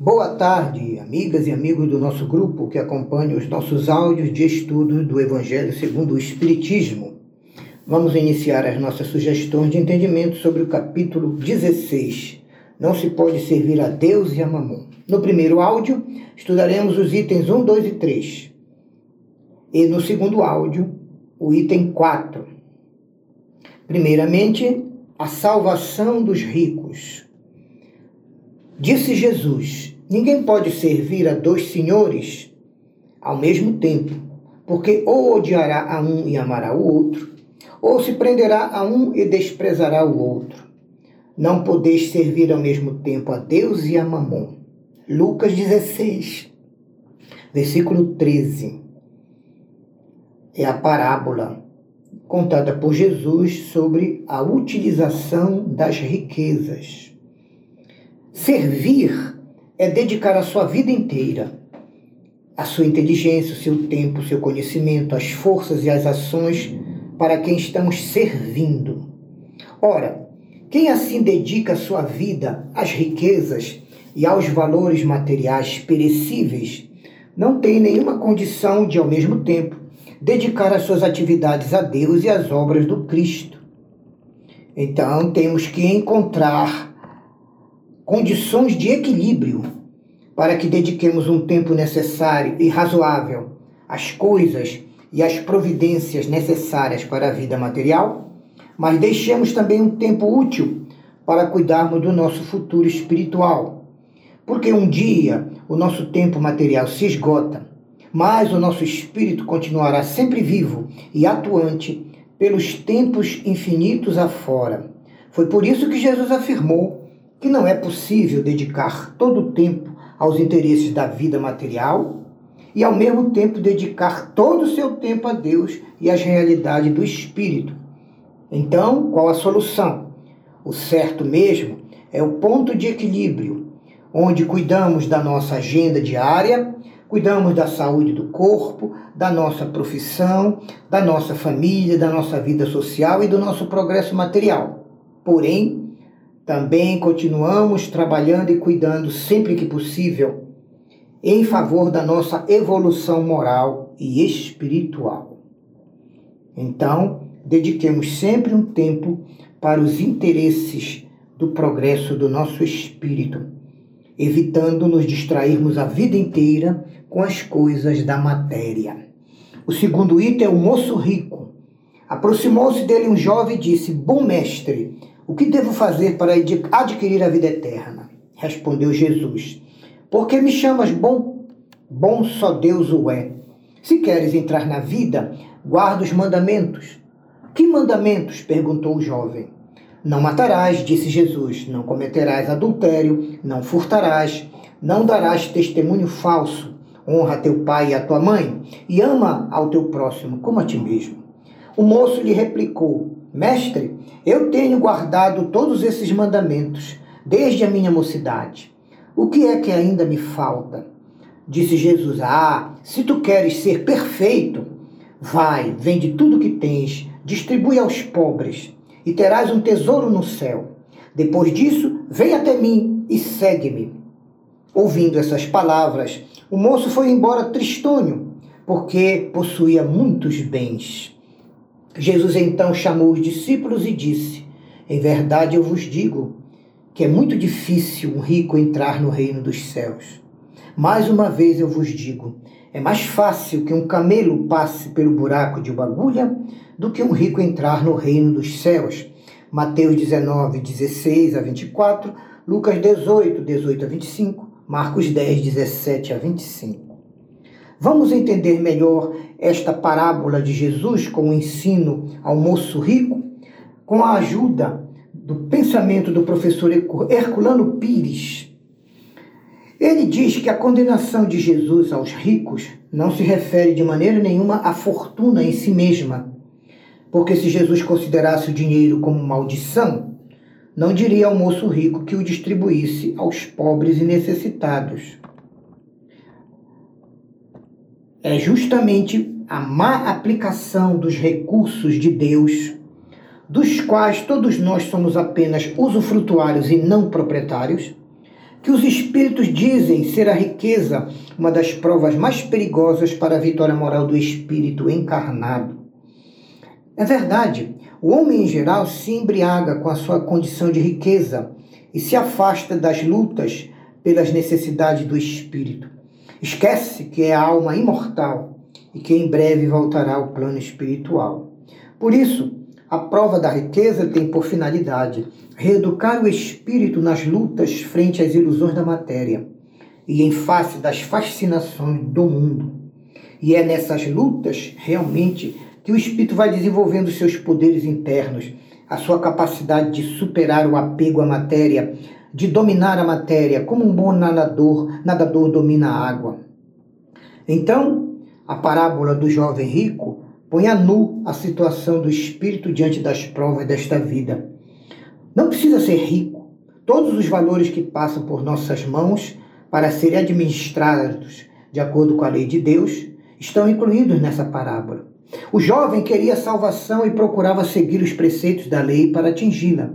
Boa tarde, amigas e amigos do nosso grupo que acompanham os nossos áudios de estudo do Evangelho segundo o Espiritismo. Vamos iniciar as nossas sugestões de entendimento sobre o capítulo 16. Não se pode servir a Deus e a Mamon. No primeiro áudio, estudaremos os itens 1, 2 e 3. E no segundo áudio, o item 4. Primeiramente, a salvação dos ricos. Disse Jesus: Ninguém pode servir a dois senhores ao mesmo tempo, porque ou odiará a um e amará o outro, ou se prenderá a um e desprezará o outro. Não podeis servir ao mesmo tempo a Deus e a Mamon. Lucas 16, versículo 13. É a parábola contada por Jesus sobre a utilização das riquezas. Servir é dedicar a sua vida inteira, a sua inteligência, o seu tempo, o seu conhecimento, as forças e as ações para quem estamos servindo. Ora, quem assim dedica a sua vida às riquezas e aos valores materiais perecíveis, não tem nenhuma condição de, ao mesmo tempo, dedicar as suas atividades a Deus e às obras do Cristo. Então, temos que encontrar condições de equilíbrio para que dediquemos um tempo necessário e razoável às coisas e às providências necessárias para a vida material, mas deixemos também um tempo útil para cuidarmos do nosso futuro espiritual. Porque um dia o nosso tempo material se esgota, mas o nosso espírito continuará sempre vivo e atuante pelos tempos infinitos afora. Foi por isso que Jesus afirmou que não é possível dedicar todo o tempo aos interesses da vida material e ao mesmo tempo dedicar todo o seu tempo a Deus e às realidades do espírito. Então, qual a solução? O certo mesmo é o ponto de equilíbrio, onde cuidamos da nossa agenda diária, cuidamos da saúde do corpo, da nossa profissão, da nossa família, da nossa vida social e do nosso progresso material. Porém, também continuamos trabalhando e cuidando sempre que possível em favor da nossa evolução moral e espiritual. Então, dediquemos sempre um tempo para os interesses do progresso do nosso espírito, evitando nos distrairmos a vida inteira com as coisas da matéria. O segundo item é o moço rico. Aproximou-se dele um jovem e disse: Bom mestre, o que devo fazer para adquirir a vida eterna? Respondeu Jesus. Porque me chamas bom? Bom só Deus o é. Se queres entrar na vida, guarda os mandamentos. Que mandamentos? perguntou o jovem. Não matarás, disse Jesus. Não cometerás adultério, não furtarás, não darás testemunho falso. Honra teu pai e a tua mãe e ama ao teu próximo como a ti mesmo. O moço lhe replicou: Mestre, eu tenho guardado todos esses mandamentos desde a minha mocidade. O que é que ainda me falta? Disse Jesus: Ah, se tu queres ser perfeito, vai, vende tudo que tens, distribui aos pobres e terás um tesouro no céu. Depois disso, vem até mim e segue-me. Ouvindo essas palavras, o moço foi embora tristonho, porque possuía muitos bens. Jesus então chamou os discípulos e disse: Em verdade eu vos digo que é muito difícil um rico entrar no reino dos céus. Mais uma vez eu vos digo: é mais fácil que um camelo passe pelo buraco de uma agulha do que um rico entrar no reino dos céus. Mateus 19, 16 a 24, Lucas 18, 18 a 25, Marcos 10, 17 a 25. Vamos entender melhor esta parábola de Jesus com o ensino ao moço rico com a ajuda do pensamento do professor Herculano Pires. Ele diz que a condenação de Jesus aos ricos não se refere de maneira nenhuma à fortuna em si mesma, porque se Jesus considerasse o dinheiro como maldição, não diria ao moço rico que o distribuísse aos pobres e necessitados é justamente a má aplicação dos recursos de Deus, dos quais todos nós somos apenas usufrutuários e não proprietários, que os espíritos dizem ser a riqueza uma das provas mais perigosas para a vitória moral do espírito encarnado. É verdade, o homem em geral se embriaga com a sua condição de riqueza e se afasta das lutas pelas necessidades do espírito. Esquece que é a alma imortal e que em breve voltará ao plano espiritual. Por isso, a prova da riqueza tem por finalidade reeducar o espírito nas lutas frente às ilusões da matéria e em face das fascinações do mundo. E é nessas lutas, realmente, que o espírito vai desenvolvendo seus poderes internos, a sua capacidade de superar o apego à matéria, de dominar a matéria, como um bom nadador, nadador domina a água. Então, a parábola do jovem rico põe a nu a situação do espírito diante das provas desta vida. Não precisa ser rico. Todos os valores que passam por nossas mãos para serem administrados de acordo com a lei de Deus estão incluídos nessa parábola. O jovem queria salvação e procurava seguir os preceitos da lei para atingi-la,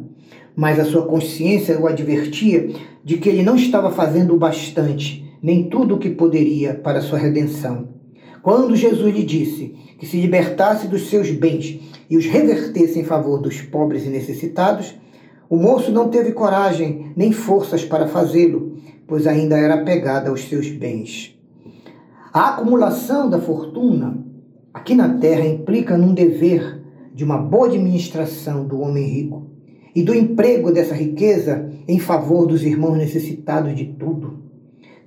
mas a sua consciência o advertia de que ele não estava fazendo o bastante, nem tudo o que poderia para sua redenção. Quando Jesus lhe disse que se libertasse dos seus bens e os revertesse em favor dos pobres e necessitados, o moço não teve coragem nem forças para fazê-lo, pois ainda era apegado aos seus bens. A acumulação da fortuna aqui na terra implica num dever de uma boa administração do homem rico e do emprego dessa riqueza em favor dos irmãos necessitados de tudo.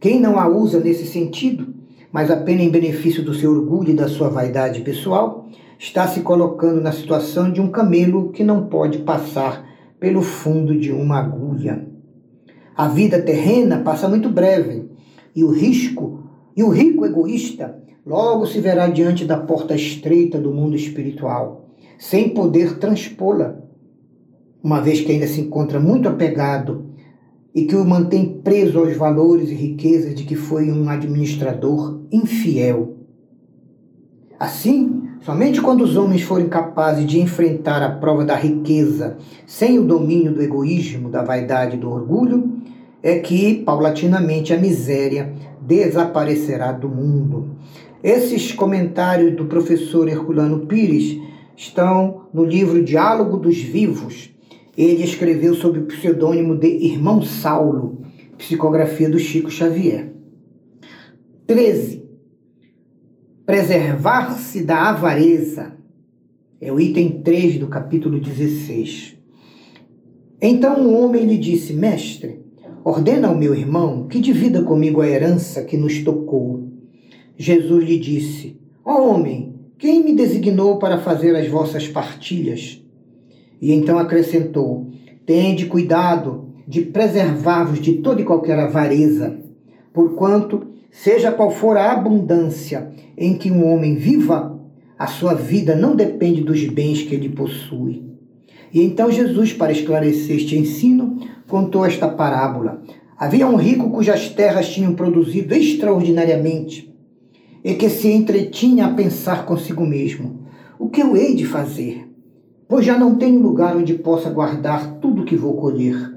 Quem não a usa nesse sentido, mas apenas em benefício do seu orgulho e da sua vaidade pessoal, está se colocando na situação de um camelo que não pode passar pelo fundo de uma agulha. A vida terrena passa muito breve e o risco e o rico egoísta logo se verá diante da porta estreita do mundo espiritual, sem poder transpô-la, uma vez que ainda se encontra muito apegado e que o mantém preso aos valores e riquezas de que foi um administrador infiel. Assim, somente quando os homens forem capazes de enfrentar a prova da riqueza sem o domínio do egoísmo, da vaidade e do orgulho, é que, paulatinamente, a miséria desaparecerá do mundo. Esses comentários do professor Herculano Pires estão no livro Diálogo dos Vivos. Ele escreveu sob o pseudônimo de Irmão Saulo, psicografia do Chico Xavier. 13. Preservar-se da avareza. É o item 3 do capítulo 16. Então o homem lhe disse: Mestre, ordena ao meu irmão que divida comigo a herança que nos tocou. Jesus lhe disse: Ó oh, homem, quem me designou para fazer as vossas partilhas? E então acrescentou: Tende cuidado de preservar-vos de toda e qualquer avareza, porquanto, seja qual for a abundância em que um homem viva, a sua vida não depende dos bens que ele possui. E então Jesus, para esclarecer este ensino, contou esta parábola. Havia um rico cujas terras tinham produzido extraordinariamente e que se entretinha a pensar consigo mesmo: o que eu hei de fazer? Pois já não tenho lugar onde possa guardar tudo o que vou colher.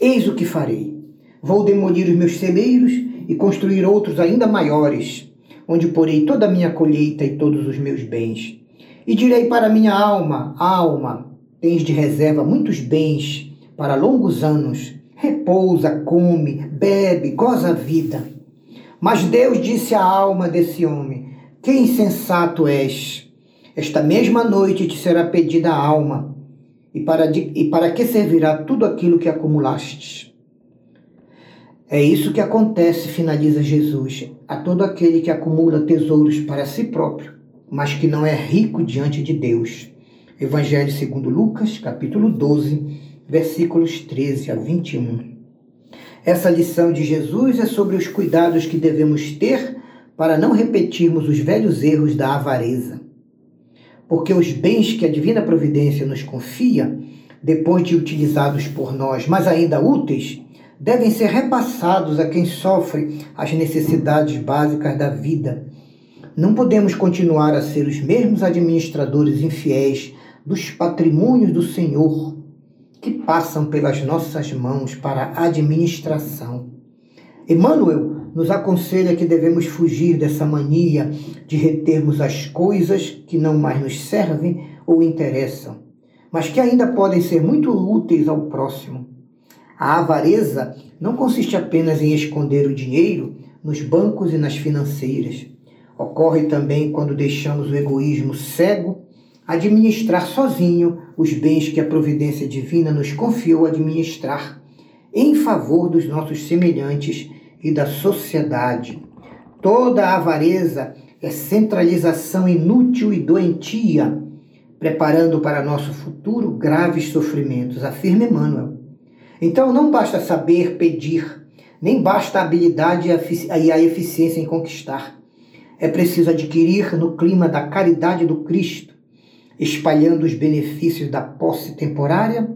Eis o que farei: vou demolir os meus celeiros e construir outros ainda maiores, onde porei toda a minha colheita e todos os meus bens. E direi para minha alma: Alma, tens de reserva muitos bens para longos anos. Repousa, come, bebe, goza a vida. Mas Deus disse à alma desse homem: Que insensato és! Esta mesma noite te será pedida a alma, e para, e para que servirá tudo aquilo que acumulaste? É isso que acontece, finaliza Jesus, a todo aquele que acumula tesouros para si próprio, mas que não é rico diante de Deus. Evangelho segundo Lucas, capítulo 12, versículos 13 a 21. Essa lição de Jesus é sobre os cuidados que devemos ter para não repetirmos os velhos erros da avareza. Porque os bens que a divina providência nos confia, depois de utilizados por nós, mas ainda úteis, devem ser repassados a quem sofre as necessidades básicas da vida. Não podemos continuar a ser os mesmos administradores infiéis dos patrimônios do Senhor que passam pelas nossas mãos para a administração. Emmanuel nos aconselha que devemos fugir dessa mania de retermos as coisas que não mais nos servem ou interessam, mas que ainda podem ser muito úteis ao próximo. A avareza não consiste apenas em esconder o dinheiro nos bancos e nas financeiras. Ocorre também quando deixamos o egoísmo cego administrar sozinho os bens que a providência divina nos confiou administrar em favor dos nossos semelhantes e da sociedade. Toda avareza é centralização inútil e doentia, preparando para nosso futuro graves sofrimentos, afirma Emmanuel. Então não basta saber pedir, nem basta a habilidade e a eficiência em conquistar. É preciso adquirir no clima da caridade do Cristo espalhando os benefícios da posse temporária,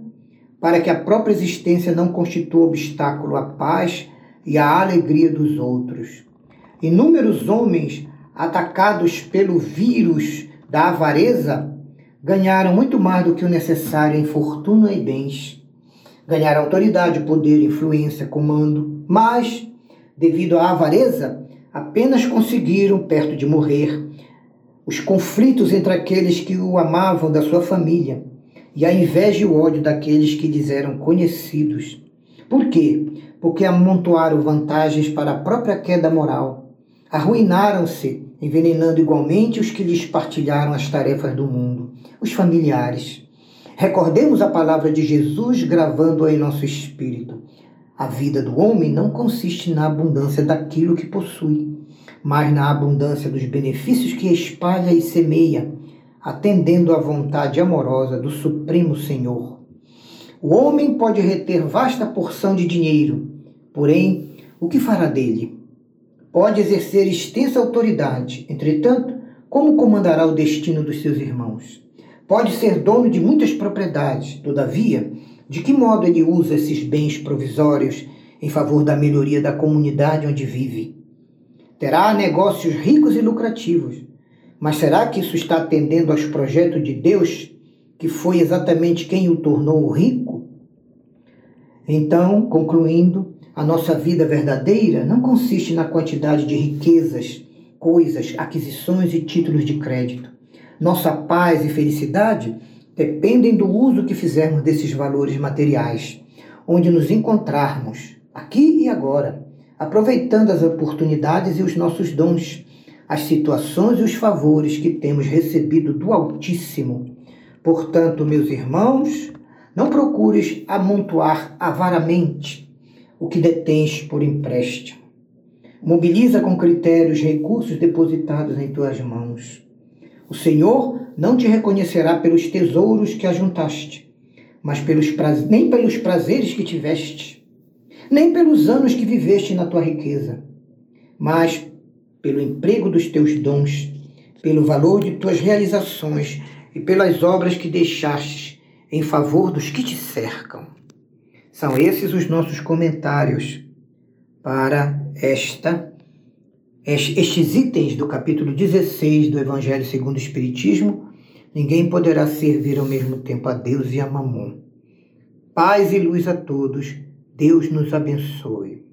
para que a própria existência não constitua obstáculo à paz e à alegria dos outros. Inúmeros homens atacados pelo vírus da avareza ganharam muito mais do que o necessário em fortuna e bens. Ganharam autoridade, poder, influência, comando, mas, devido à avareza, apenas conseguiram, perto de morrer, os conflitos entre aqueles que o amavam da sua família e a inveja e o ódio daqueles que lhes eram conhecidos. Por quê? Porque amontoaram vantagens para a própria queda moral. Arruinaram-se, envenenando igualmente os que lhes partilharam as tarefas do mundo, os familiares. Recordemos a palavra de Jesus gravando-a em nosso espírito. A vida do homem não consiste na abundância daquilo que possui, mas na abundância dos benefícios que espalha e semeia, atendendo à vontade amorosa do Supremo Senhor. O homem pode reter vasta porção de dinheiro, porém, o que fará dele? Pode exercer extensa autoridade, entretanto, como comandará o destino dos seus irmãos? Pode ser dono de muitas propriedades, todavia, de que modo ele usa esses bens provisórios em favor da melhoria da comunidade onde vive? terá negócios ricos e lucrativos. Mas será que isso está atendendo aos projetos de Deus, que foi exatamente quem o tornou rico? Então, concluindo, a nossa vida verdadeira não consiste na quantidade de riquezas, coisas, aquisições e títulos de crédito. Nossa paz e felicidade dependem do uso que fizermos desses valores materiais, onde nos encontrarmos, aqui e agora aproveitando as oportunidades e os nossos dons, as situações e os favores que temos recebido do Altíssimo. Portanto, meus irmãos, não procures amontoar avaramente o que detens por empréstimo. Mobiliza com critério os recursos depositados em tuas mãos. O Senhor não te reconhecerá pelos tesouros que ajuntaste, mas pelos nem pelos prazeres que tiveste nem pelos anos que viveste na tua riqueza, mas pelo emprego dos teus dons, pelo valor de tuas realizações e pelas obras que deixaste em favor dos que te cercam. São esses os nossos comentários para esta estes itens do capítulo 16 do Evangelho segundo o Espiritismo. Ninguém poderá servir ao mesmo tempo a Deus e a Mamon. Paz e luz a todos Deus nos abençoe.